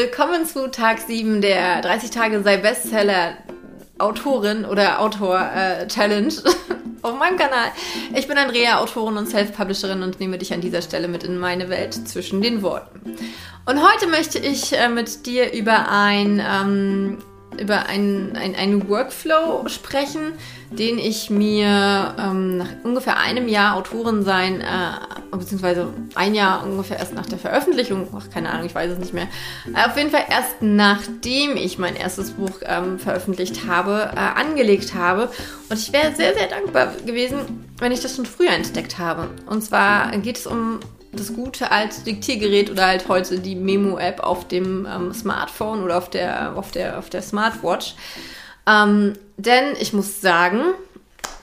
willkommen zu Tag 7 der 30 Tage sei Bestseller Autorin oder Autor äh, Challenge auf meinem Kanal. Ich bin Andrea, Autorin und Self-Publisherin und nehme dich an dieser Stelle mit in meine Welt zwischen den Worten. Und heute möchte ich äh, mit dir über ein ähm, über einen ein Workflow sprechen, den ich mir ähm, nach ungefähr einem Jahr Autorin sein, äh, beziehungsweise ein Jahr ungefähr erst nach der Veröffentlichung, ach keine Ahnung, ich weiß es nicht mehr, äh, auf jeden Fall erst nachdem ich mein erstes Buch ähm, veröffentlicht habe, äh, angelegt habe. Und ich wäre sehr, sehr dankbar gewesen, wenn ich das schon früher entdeckt habe. Und zwar geht es um das gute alte Diktiergerät oder halt heute die Memo-App auf dem ähm, Smartphone oder auf der, auf der, auf der Smartwatch. Ähm, denn ich muss sagen,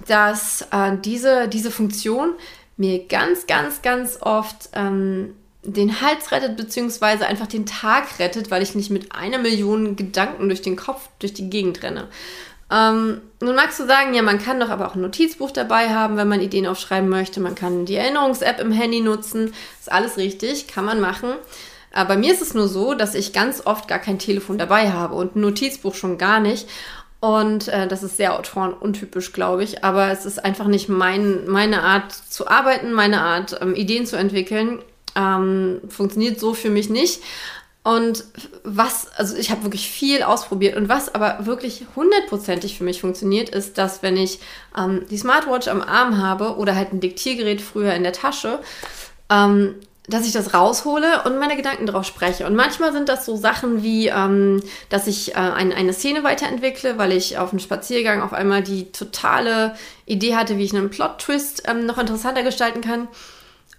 dass äh, diese, diese Funktion mir ganz, ganz, ganz oft ähm, den Hals rettet, beziehungsweise einfach den Tag rettet, weil ich nicht mit einer Million Gedanken durch den Kopf, durch die Gegend renne. Ähm, nun magst du sagen, ja, man kann doch aber auch ein Notizbuch dabei haben, wenn man Ideen aufschreiben möchte. Man kann die Erinnerungs-App im Handy nutzen. Ist alles richtig, kann man machen. Aber bei mir ist es nur so, dass ich ganz oft gar kein Telefon dabei habe und ein Notizbuch schon gar nicht. Und äh, das ist sehr autorenuntypisch, glaube ich. Aber es ist einfach nicht mein, meine Art zu arbeiten, meine Art, ähm, Ideen zu entwickeln. Ähm, funktioniert so für mich nicht. Und was, also ich habe wirklich viel ausprobiert und was aber wirklich hundertprozentig für mich funktioniert, ist, dass wenn ich ähm, die Smartwatch am Arm habe oder halt ein Diktiergerät früher in der Tasche, ähm, dass ich das raushole und meine Gedanken drauf spreche. Und manchmal sind das so Sachen wie, ähm, dass ich äh, ein, eine Szene weiterentwickle, weil ich auf einem Spaziergang auf einmal die totale Idee hatte, wie ich einen Plot-Twist ähm, noch interessanter gestalten kann.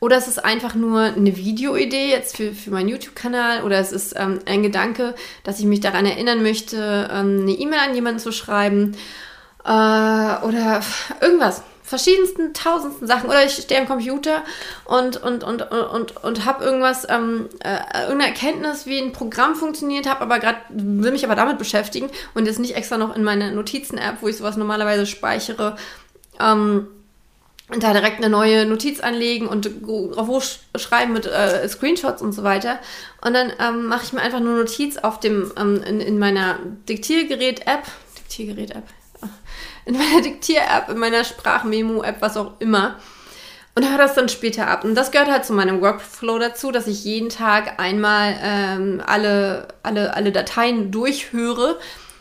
Oder es ist einfach nur eine Videoidee jetzt für, für meinen YouTube-Kanal oder es ist ähm, ein Gedanke, dass ich mich daran erinnern möchte, ähm, eine E-Mail an jemanden zu schreiben äh, oder irgendwas. Verschiedensten, tausendsten Sachen. Oder ich stehe am Computer und, und, und, und, und, habe irgendwas, ähm, äh, irgendeine Erkenntnis, wie ein Programm funktioniert, habe aber gerade, will mich aber damit beschäftigen und jetzt nicht extra noch in meine Notizen-App, wo ich sowas normalerweise speichere, ähm, da direkt eine neue Notiz anlegen und drauf schreiben mit äh, Screenshots und so weiter. Und dann ähm, mache ich mir einfach nur Notiz auf dem, ähm, in, in meiner Diktiergerät-App, Diktiergerät-App, in meiner Diktier-App, in meiner Sprachmemo-App, was auch immer. Und höre das dann später ab. Und das gehört halt zu meinem Workflow dazu, dass ich jeden Tag einmal ähm, alle, alle, alle Dateien durchhöre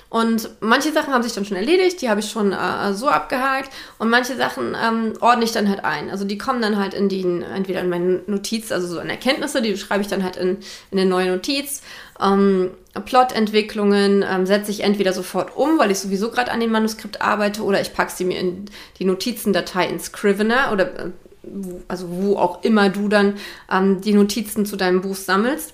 und manche Sachen haben sich dann schon erledigt, die habe ich schon äh, so abgehakt. Und manche Sachen ähm, ordne ich dann halt ein. Also die kommen dann halt in die, entweder in meine Notiz, also so in Erkenntnisse, die schreibe ich dann halt in, in eine neue Notiz. Ähm, Plotentwicklungen ähm, setze ich entweder sofort um, weil ich sowieso gerade an dem Manuskript arbeite, oder ich packe sie mir in die Notizendatei in Scrivener oder äh, also wo auch immer du dann ähm, die Notizen zu deinem Buch sammelst.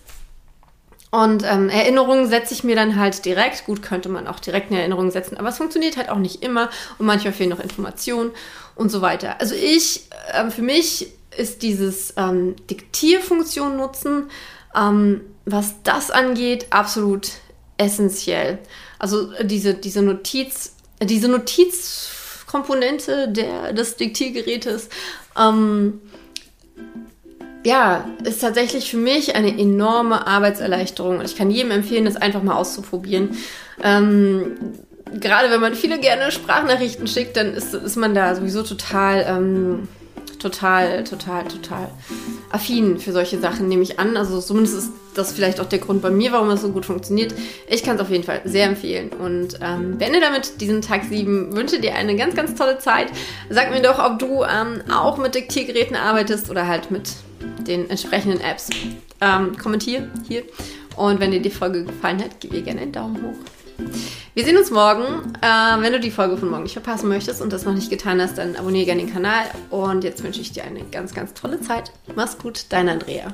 Und ähm, Erinnerungen setze ich mir dann halt direkt. Gut, könnte man auch direkt eine Erinnerung setzen, aber es funktioniert halt auch nicht immer und manchmal fehlen noch Informationen und so weiter. Also ich, äh, für mich ist dieses ähm, Diktierfunktion nutzen, ähm, was das angeht, absolut essentiell. Also diese, diese Notiz, diese Notizkomponente der, des Diktiergerätes, ähm, ja, ist tatsächlich für mich eine enorme Arbeitserleichterung. Und ich kann jedem empfehlen, das einfach mal auszuprobieren. Ähm, gerade wenn man viele gerne Sprachnachrichten schickt, dann ist, ist man da sowieso total, ähm, total, total, total affin für solche Sachen, nehme ich an. Also zumindest ist das vielleicht auch der Grund bei mir, warum es so gut funktioniert. Ich kann es auf jeden Fall sehr empfehlen. Und ähm, beende damit diesen Tag 7. Wünsche dir eine ganz, ganz tolle Zeit. Sag mir doch, ob du ähm, auch mit Diktiergeräten arbeitest oder halt mit den entsprechenden Apps. Ähm, kommentier hier. Und wenn dir die Folge gefallen hat, gib ihr gerne einen Daumen hoch. Wir sehen uns morgen. Äh, wenn du die Folge von morgen nicht verpassen möchtest und das noch nicht getan hast, dann abonniere gerne den Kanal. Und jetzt wünsche ich dir eine ganz, ganz tolle Zeit. Mach's gut, dein Andrea.